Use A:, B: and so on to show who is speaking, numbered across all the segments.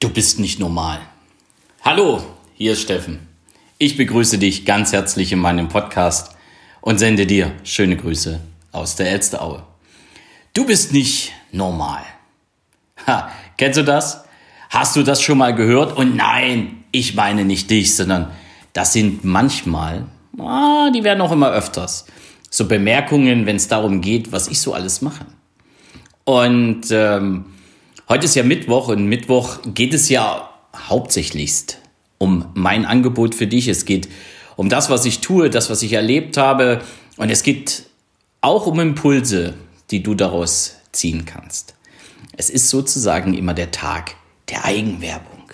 A: Du bist nicht normal. Hallo, hier ist Steffen. Ich begrüße dich ganz herzlich in meinem Podcast und sende dir schöne Grüße aus der Elsteraue. Du bist nicht normal. Ha, kennst du das? Hast du das schon mal gehört? Und nein, ich meine nicht dich, sondern das sind manchmal, ah, die werden auch immer öfters, so Bemerkungen, wenn es darum geht, was ich so alles mache. Und ähm, Heute ist ja Mittwoch und Mittwoch geht es ja hauptsächlichst um mein Angebot für dich. Es geht um das, was ich tue, das, was ich erlebt habe. Und es geht auch um Impulse, die du daraus ziehen kannst. Es ist sozusagen immer der Tag der Eigenwerbung.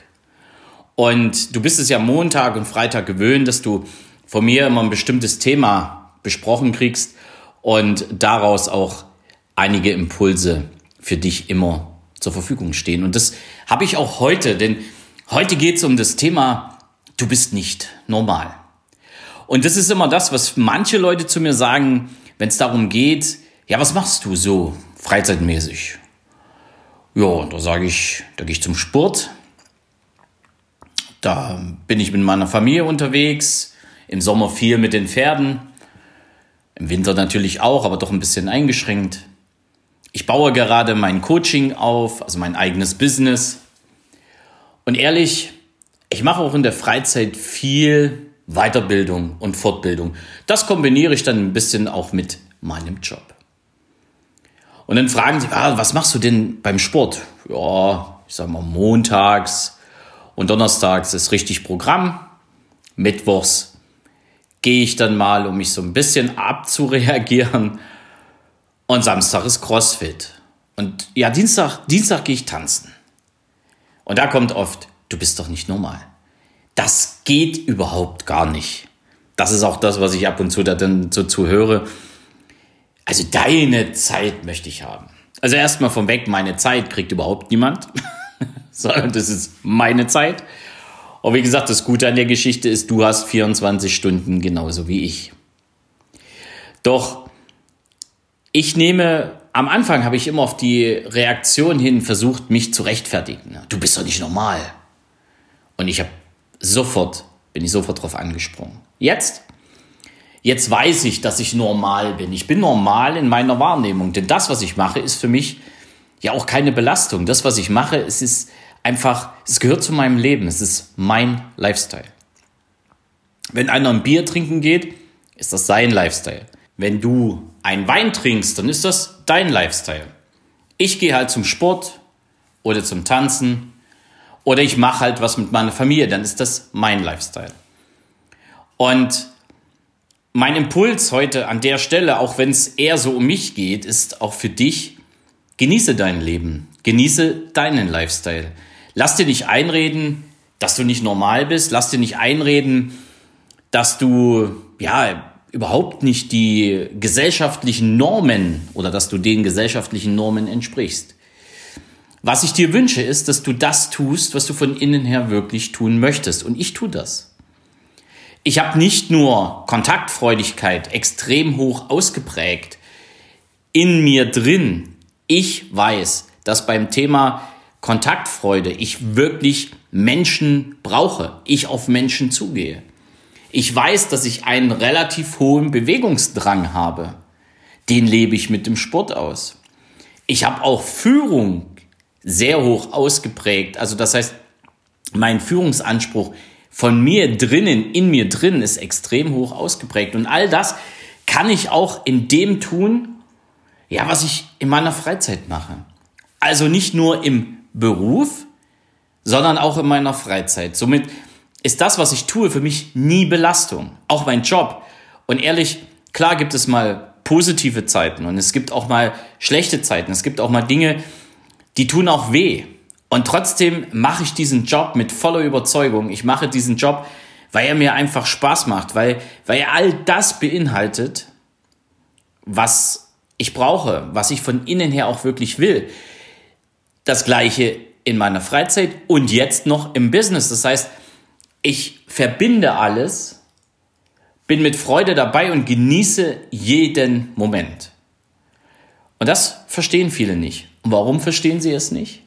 A: Und du bist es ja Montag und Freitag gewöhnt, dass du von mir immer ein bestimmtes Thema besprochen kriegst und daraus auch einige Impulse für dich immer zur Verfügung stehen. Und das habe ich auch heute, denn heute geht es um das Thema, du bist nicht normal. Und das ist immer das, was manche Leute zu mir sagen, wenn es darum geht, ja, was machst du so freizeitmäßig? Ja, und da sage ich, da gehe ich zum Sport. Da bin ich mit meiner Familie unterwegs. Im Sommer viel mit den Pferden. Im Winter natürlich auch, aber doch ein bisschen eingeschränkt. Ich baue gerade mein Coaching auf, also mein eigenes Business. Und ehrlich, ich mache auch in der Freizeit viel Weiterbildung und Fortbildung. Das kombiniere ich dann ein bisschen auch mit meinem Job. Und dann fragen sie, ah, was machst du denn beim Sport? Ja, ich sag mal, montags und donnerstags ist richtig Programm. Mittwochs gehe ich dann mal, um mich so ein bisschen abzureagieren, und Samstag ist CrossFit. Und ja, Dienstag, Dienstag gehe ich tanzen. Und da kommt oft, du bist doch nicht normal. Das geht überhaupt gar nicht. Das ist auch das, was ich ab und zu da dann so zu höre. Also deine Zeit möchte ich haben. Also erstmal von weg, meine Zeit kriegt überhaupt niemand. das ist meine Zeit. Und wie gesagt, das Gute an der Geschichte ist, du hast 24 Stunden genauso wie ich. Doch ich nehme, am Anfang habe ich immer auf die Reaktion hin versucht, mich zu rechtfertigen. Du bist doch nicht normal. Und ich habe sofort, bin ich sofort drauf angesprungen. Jetzt? Jetzt weiß ich, dass ich normal bin. Ich bin normal in meiner Wahrnehmung. Denn das, was ich mache, ist für mich ja auch keine Belastung. Das, was ich mache, es ist einfach, es gehört zu meinem Leben. Es ist mein Lifestyle. Wenn einer ein Bier trinken geht, ist das sein Lifestyle. Wenn du einen Wein trinkst, dann ist das dein Lifestyle. Ich gehe halt zum Sport oder zum Tanzen oder ich mache halt was mit meiner Familie, dann ist das mein Lifestyle. Und mein Impuls heute an der Stelle, auch wenn es eher so um mich geht, ist auch für dich, genieße dein Leben, genieße deinen Lifestyle. Lass dir nicht einreden, dass du nicht normal bist, lass dir nicht einreden, dass du, ja, überhaupt nicht die gesellschaftlichen Normen oder dass du den gesellschaftlichen Normen entsprichst. Was ich dir wünsche, ist, dass du das tust, was du von innen her wirklich tun möchtest. Und ich tue das. Ich habe nicht nur Kontaktfreudigkeit extrem hoch ausgeprägt in mir drin. Ich weiß, dass beim Thema Kontaktfreude ich wirklich Menschen brauche, ich auf Menschen zugehe. Ich weiß, dass ich einen relativ hohen Bewegungsdrang habe. Den lebe ich mit dem Sport aus. Ich habe auch Führung sehr hoch ausgeprägt. Also das heißt, mein Führungsanspruch von mir drinnen, in mir drin ist extrem hoch ausgeprägt. Und all das kann ich auch in dem tun, ja, was ich in meiner Freizeit mache. Also nicht nur im Beruf, sondern auch in meiner Freizeit. Somit ist das, was ich tue, für mich nie Belastung. Auch mein Job. Und ehrlich, klar gibt es mal positive Zeiten und es gibt auch mal schlechte Zeiten. Es gibt auch mal Dinge, die tun auch weh. Und trotzdem mache ich diesen Job mit voller Überzeugung. Ich mache diesen Job, weil er mir einfach Spaß macht, weil, weil er all das beinhaltet, was ich brauche, was ich von innen her auch wirklich will. Das gleiche in meiner Freizeit und jetzt noch im Business. Das heißt, ich verbinde alles, bin mit Freude dabei und genieße jeden Moment. Und das verstehen viele nicht. Und warum verstehen sie es nicht?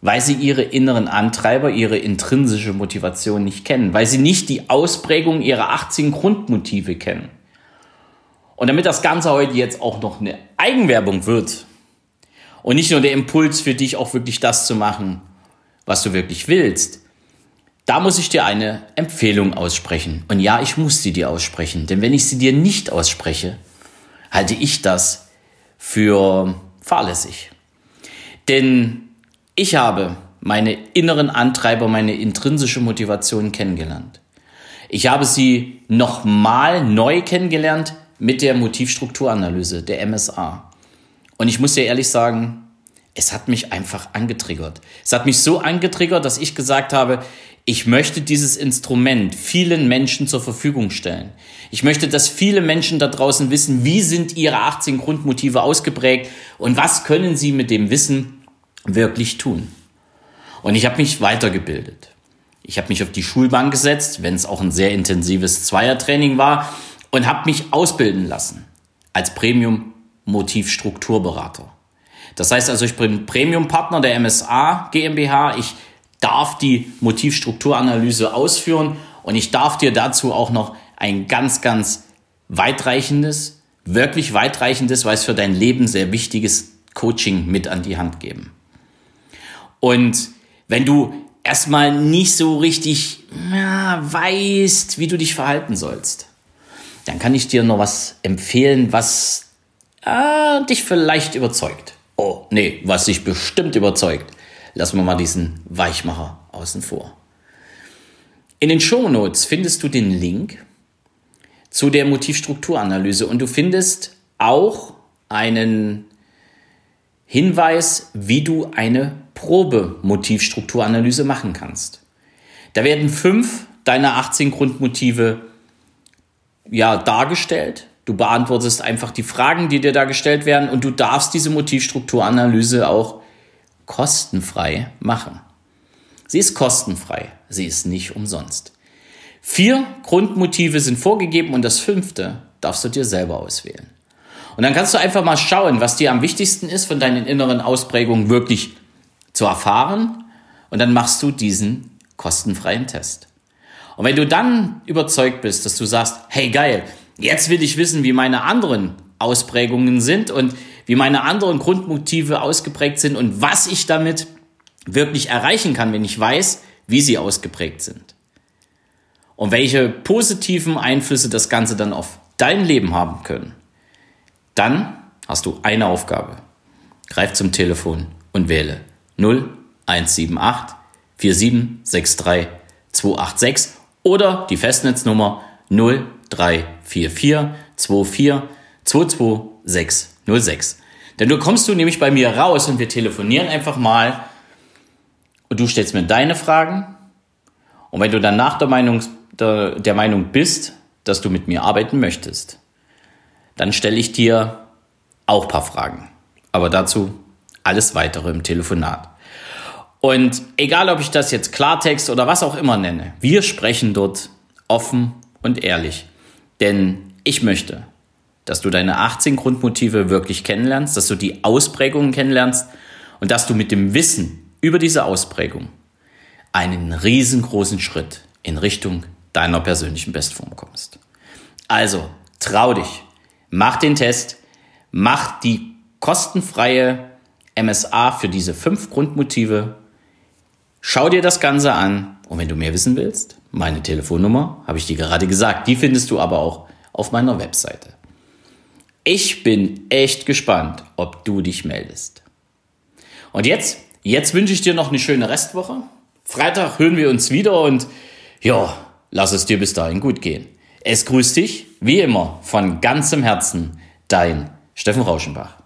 A: weil sie ihre inneren Antreiber, ihre intrinsische Motivation nicht kennen, weil sie nicht die Ausprägung ihrer 18 Grundmotive kennen. Und damit das Ganze heute jetzt auch noch eine Eigenwerbung wird und nicht nur der Impuls für dich auch wirklich das zu machen, was du wirklich willst, da muss ich dir eine Empfehlung aussprechen. Und ja, ich muss sie dir aussprechen, denn wenn ich sie dir nicht ausspreche, halte ich das für fahrlässig. Denn ich habe meine inneren Antreiber, meine intrinsische Motivation kennengelernt. Ich habe sie nochmal neu kennengelernt mit der Motivstrukturanalyse, der MSA. Und ich muss dir ehrlich sagen, es hat mich einfach angetriggert. Es hat mich so angetriggert, dass ich gesagt habe, ich möchte dieses Instrument vielen Menschen zur Verfügung stellen. Ich möchte, dass viele Menschen da draußen wissen, wie sind ihre 18 Grundmotive ausgeprägt und was können sie mit dem Wissen wirklich tun. Und ich habe mich weitergebildet. Ich habe mich auf die Schulbank gesetzt, wenn es auch ein sehr intensives Zweiertraining war, und habe mich ausbilden lassen als Premium-Motivstrukturberater. Das heißt also, ich bin Premium-Partner der MSA GmbH. Ich darf die Motivstrukturanalyse ausführen und ich darf dir dazu auch noch ein ganz, ganz weitreichendes, wirklich weitreichendes, weil es für dein Leben sehr wichtiges Coaching mit an die Hand geben. Und wenn du erstmal nicht so richtig ja, weißt, wie du dich verhalten sollst, dann kann ich dir noch was empfehlen, was äh, dich vielleicht überzeugt. Oh, nee, was dich bestimmt überzeugt. Lassen wir mal diesen Weichmacher außen vor. In den Show Notes findest du den Link zu der Motivstrukturanalyse und du findest auch einen Hinweis, wie du eine Probe-Motivstrukturanalyse machen kannst. Da werden fünf deiner 18 Grundmotive ja, dargestellt. Du beantwortest einfach die Fragen, die dir da gestellt werden und du darfst diese Motivstrukturanalyse auch kostenfrei machen. Sie ist kostenfrei, sie ist nicht umsonst. Vier Grundmotive sind vorgegeben und das fünfte darfst du dir selber auswählen. Und dann kannst du einfach mal schauen, was dir am wichtigsten ist, von deinen inneren Ausprägungen wirklich zu erfahren. Und dann machst du diesen kostenfreien Test. Und wenn du dann überzeugt bist, dass du sagst, hey geil, jetzt will ich wissen, wie meine anderen Ausprägungen sind und wie meine anderen Grundmotive ausgeprägt sind und was ich damit wirklich erreichen kann, wenn ich weiß, wie sie ausgeprägt sind. Und welche positiven Einflüsse das Ganze dann auf dein Leben haben können. Dann hast du eine Aufgabe. Greif zum Telefon und wähle 0178 4763 286 oder die Festnetznummer 0344 24 22606. Denn du kommst du nämlich bei mir raus und wir telefonieren einfach mal und du stellst mir deine Fragen und wenn du dann nach der Meinung, der, der Meinung bist, dass du mit mir arbeiten möchtest, dann stelle ich dir auch ein paar Fragen. Aber dazu alles weitere im Telefonat. Und egal, ob ich das jetzt Klartext oder was auch immer nenne, wir sprechen dort offen und ehrlich. Denn ich möchte, dass du deine 18 Grundmotive wirklich kennenlernst, dass du die Ausprägungen kennenlernst und dass du mit dem Wissen über diese Ausprägung einen riesengroßen Schritt in Richtung deiner persönlichen Bestform kommst. Also, trau dich, Mach den Test, mach die kostenfreie MSA für diese fünf Grundmotive. Schau dir das Ganze an und wenn du mehr wissen willst, meine Telefonnummer habe ich dir gerade gesagt, die findest du aber auch auf meiner Webseite. Ich bin echt gespannt, ob du dich meldest. Und jetzt, jetzt wünsche ich dir noch eine schöne Restwoche. Freitag hören wir uns wieder und ja, lass es dir bis dahin gut gehen. Es grüßt dich, wie immer, von ganzem Herzen, dein Steffen Rauschenbach.